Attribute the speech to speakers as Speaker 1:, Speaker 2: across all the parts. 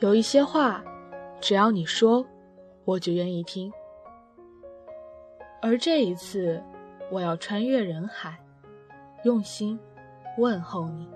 Speaker 1: 有一些话，只要你说，我就愿意听。而这一次，我要穿越人海，用心问候你。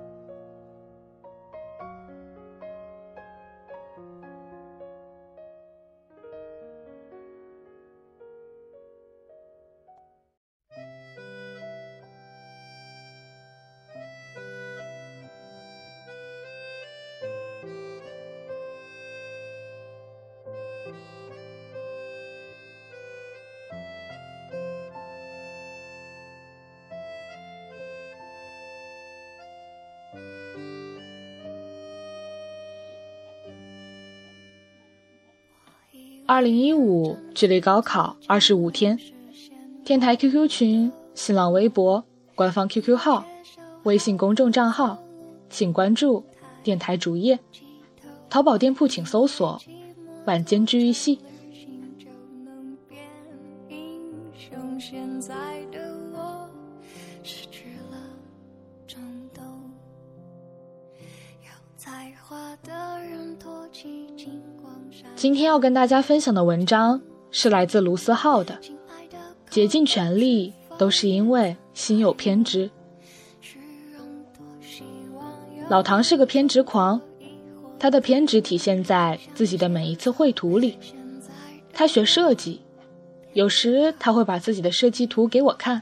Speaker 1: 二零一五，距离高考二十五天。天台 QQ 群、新浪微博、官方 QQ 号、微信公众账号，请关注电台主页。淘宝店铺请搜索“晚间治愈系”。的今天要跟大家分享的文章是来自卢思浩的《竭尽全力都是因为心有偏执》。老唐是个偏执狂，他的偏执体现在自己的每一次绘图里。他学设计，有时他会把自己的设计图给我看，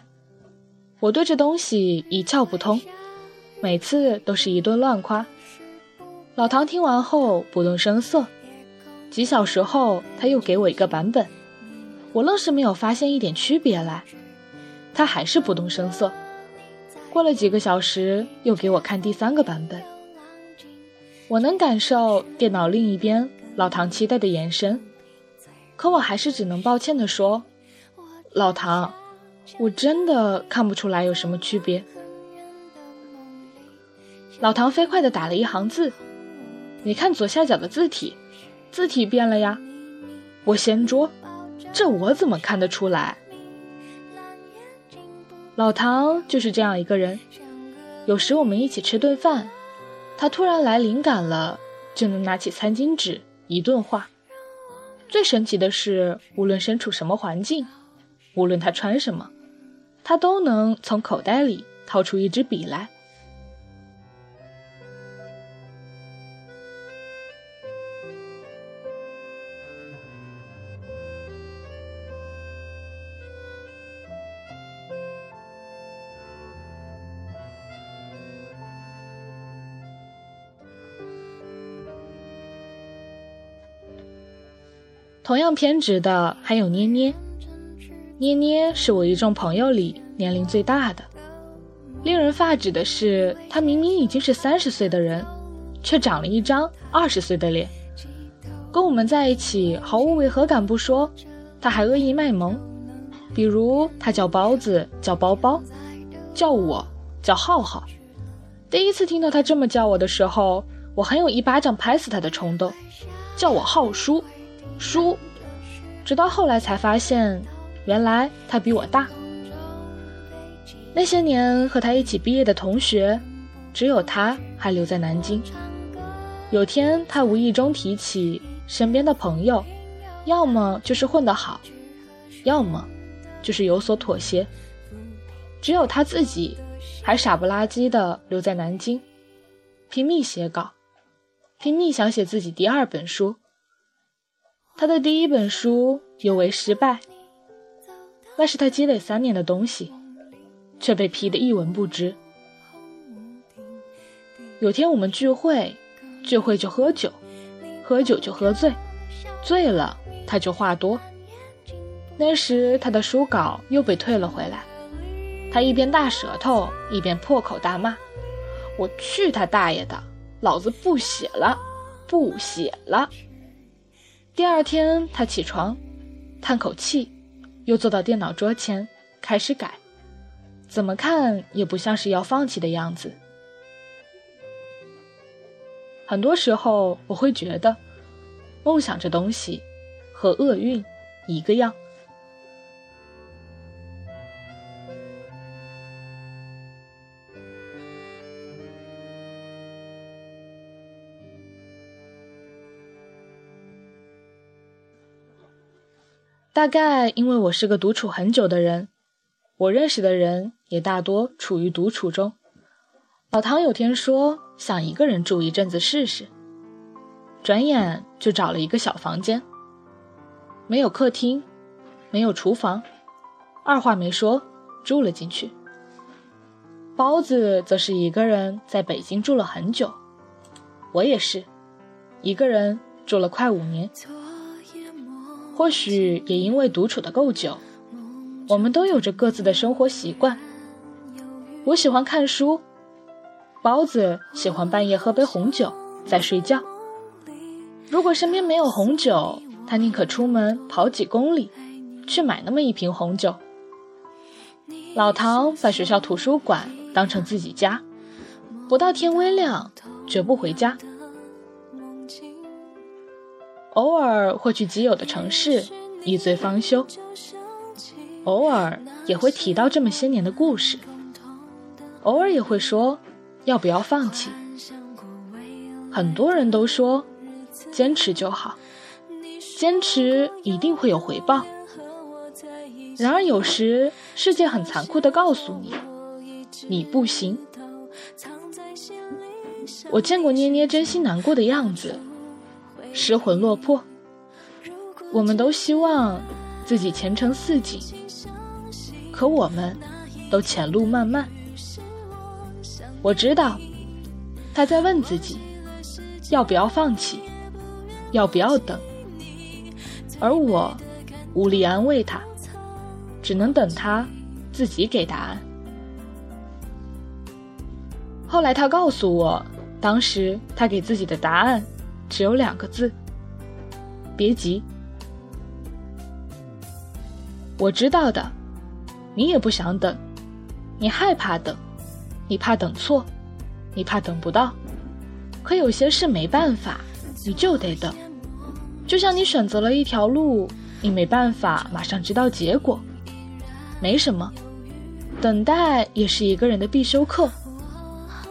Speaker 1: 我对这东西一窍不通，每次都是一顿乱夸。老唐听完后不动声色。几小时后，他又给我一个版本，我愣是没有发现一点区别来。他还是不动声色。过了几个小时，又给我看第三个版本。我能感受电脑另一边老唐期待的眼神，可我还是只能抱歉地说：“老唐，我真的看不出来有什么区别。”老唐飞快地打了一行字：“你看左下角的字体。”字体变了呀，我掀桌，这我怎么看得出来？老唐就是这样一个人，有时我们一起吃顿饭，他突然来灵感了，就能拿起餐巾纸一顿画。最神奇的是，无论身处什么环境，无论他穿什么，他都能从口袋里掏出一支笔来。同样偏执的还有捏捏，捏捏是我一众朋友里年龄最大的。令人发指的是，他明明已经是三十岁的人，却长了一张二十岁的脸。跟我们在一起毫无违和感不说，他还恶意卖萌。比如他叫包子，叫包包，叫我叫浩浩。第一次听到他这么叫我的时候，我很有一巴掌拍死他的冲动。叫我浩叔。叔，直到后来才发现，原来他比我大。那些年和他一起毕业的同学，只有他还留在南京。有天他无意中提起身边的朋友，要么就是混得好，要么就是有所妥协，只有他自己还傻不拉几的留在南京，拼命写稿，拼命想写自己第二本书。他的第一本书尤为失败，那是他积累三年的东西，却被批得一文不值。有天我们聚会，聚会就喝酒，喝酒就喝醉，醉了他就话多。那时他的书稿又被退了回来，他一边大舌头一边破口大骂：“我去他大爷的，老子不写了，不写了！”第二天，他起床，叹口气，又坐到电脑桌前开始改，怎么看也不像是要放弃的样子。很多时候，我会觉得，梦想这东西和厄运一个样。大概因为我是个独处很久的人，我认识的人也大多处于独处中。老唐有天说想一个人住一阵子试试，转眼就找了一个小房间，没有客厅，没有厨房，二话没说住了进去。包子则是一个人在北京住了很久，我也是，一个人住了快五年。或许也因为独处的够久，我们都有着各自的生活习惯。我喜欢看书，包子喜欢半夜喝杯红酒再睡觉。如果身边没有红酒，他宁可出门跑几公里，去买那么一瓶红酒。老唐把学校图书馆当成自己家，不到天微亮绝不回家。偶尔会去基友的城市一醉方休，偶尔也会提到这么些年的故事，偶尔也会说要不要放弃。很多人都说坚持就好，坚持一定会有回报。然而有时世界很残酷的告诉你，你不行。我见过捏捏真心难过的样子。失魂落魄，我们都希望自己前程似锦，可我们都前路漫漫。我知道他在问自己要不要放弃，要不要等，而我无力安慰他，只能等他自己给答案。后来他告诉我，当时他给自己的答案。只有两个字，别急。我知道的，你也不想等，你害怕等，你怕等错，你怕等不到。可有些事没办法，你就得等。就像你选择了一条路，你没办法马上知道结果，没什么，等待也是一个人的必修课。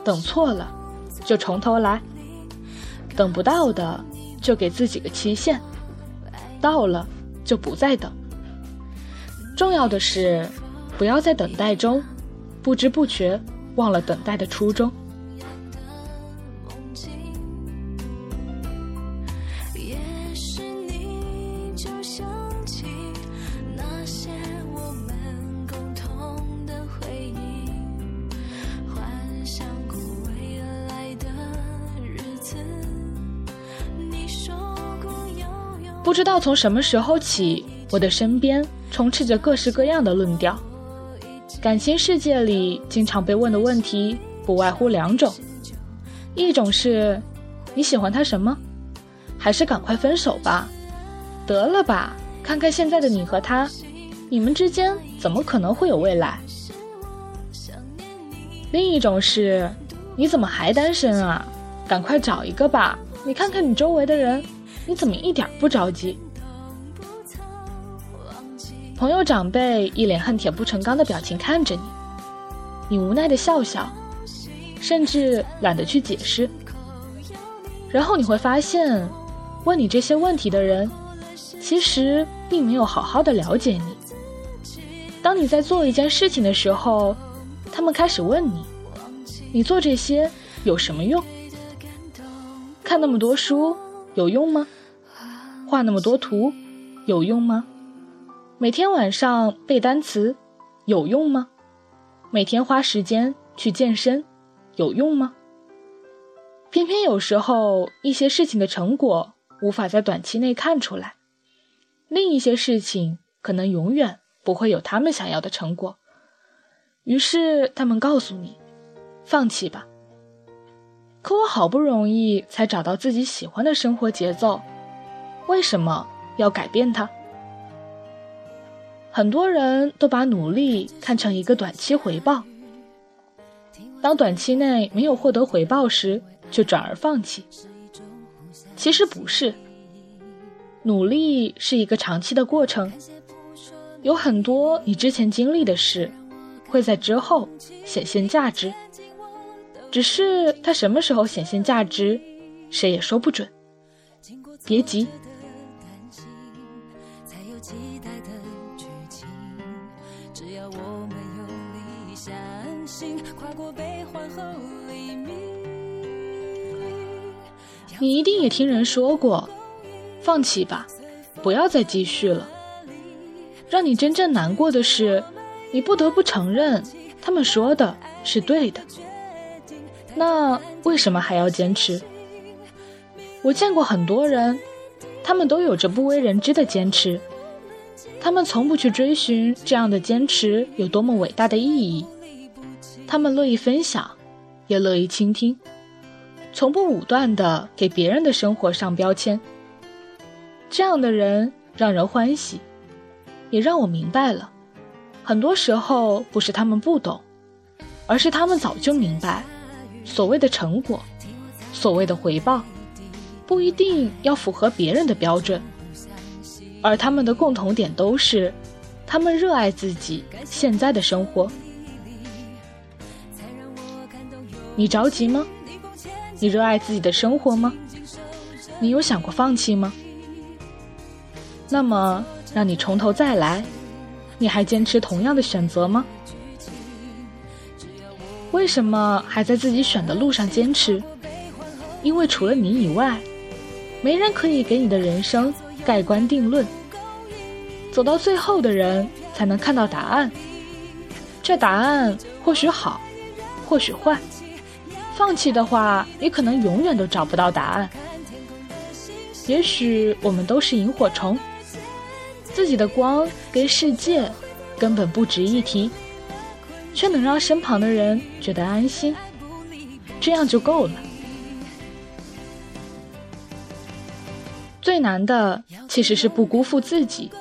Speaker 1: 等错了，就从头来。等不到的，就给自己个期限；到了，就不再等。重要的是，不要在等待中不知不觉忘了等待的初衷。不知道从什么时候起，我的身边充斥着各式各样的论调。感情世界里经常被问的问题不外乎两种：一种是你喜欢他什么，还是赶快分手吧，得了吧，看看现在的你和他，你们之间怎么可能会有未来？另一种是你怎么还单身啊，赶快找一个吧，你看看你周围的人。你怎么一点不着急？朋友长辈一脸恨铁不成钢的表情看着你，你无奈的笑笑，甚至懒得去解释。然后你会发现，问你这些问题的人，其实并没有好好的了解你。当你在做一件事情的时候，他们开始问你：你做这些有什么用？看那么多书。有用吗？画那么多图有用吗？每天晚上背单词有用吗？每天花时间去健身有用吗？偏偏有时候一些事情的成果无法在短期内看出来，另一些事情可能永远不会有他们想要的成果，于是他们告诉你，放弃吧。可我好不容易才找到自己喜欢的生活节奏，为什么要改变它？很多人都把努力看成一个短期回报，当短期内没有获得回报时，就转而放弃。其实不是，努力是一个长期的过程，有很多你之前经历的事，会在之后显现价值。只是它什么时候显现价值，谁也说不准。别急。你一定也听人说过，放弃吧，不要再继续了。让你真正难过的是，你不得不承认，他们说的是对的。那为什么还要坚持？我见过很多人，他们都有着不为人知的坚持，他们从不去追寻这样的坚持有多么伟大的意义，他们乐意分享，也乐意倾听。从不武断的给别人的生活上标签，这样的人让人欢喜，也让我明白了，很多时候不是他们不懂，而是他们早就明白，所谓的成果，所谓的回报，不一定要符合别人的标准，而他们的共同点都是，他们热爱自己现在的生活。你着急吗？你热爱自己的生活吗？你有想过放弃吗？那么，让你从头再来，你还坚持同样的选择吗？为什么还在自己选的路上坚持？因为除了你以外，没人可以给你的人生盖棺定论。走到最后的人才能看到答案。这答案或许好，或许坏。放弃的话，你可能永远都找不到答案。也许我们都是萤火虫，自己的光跟世界根本不值一提，却能让身旁的人觉得安心，这样就够了。最难的其实是不辜负自己，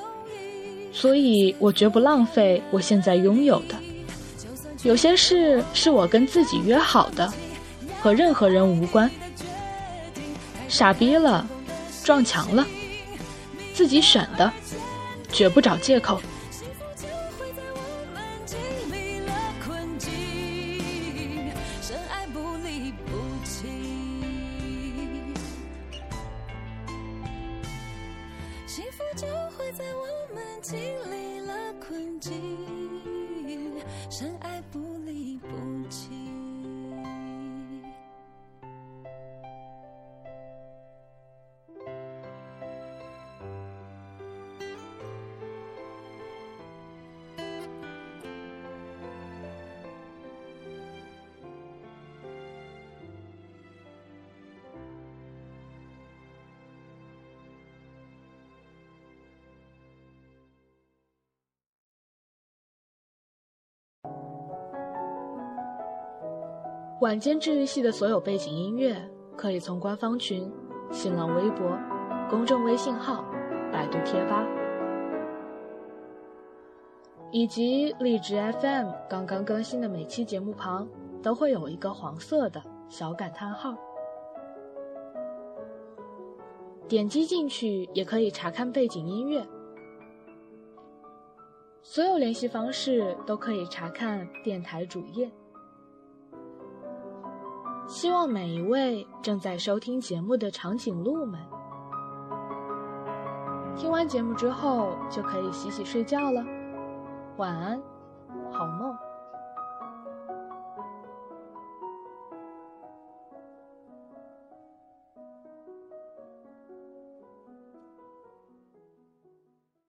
Speaker 1: 所以我绝不浪费我现在拥有的。有些事是我跟自己约好的。和任何人无关，傻逼了，撞墙了，自己选的，绝不找借口。晚间治愈系的所有背景音乐，可以从官方群、新浪微博、公众微信号、百度贴吧，以及荔枝 FM 刚刚更新的每期节目旁，都会有一个黄色的小感叹号，点击进去也可以查看背景音乐。所有联系方式都可以查看电台主页。希望每一位正在收听节目的长颈鹿们，听完节目之后就可以洗洗睡觉了。晚安，好梦。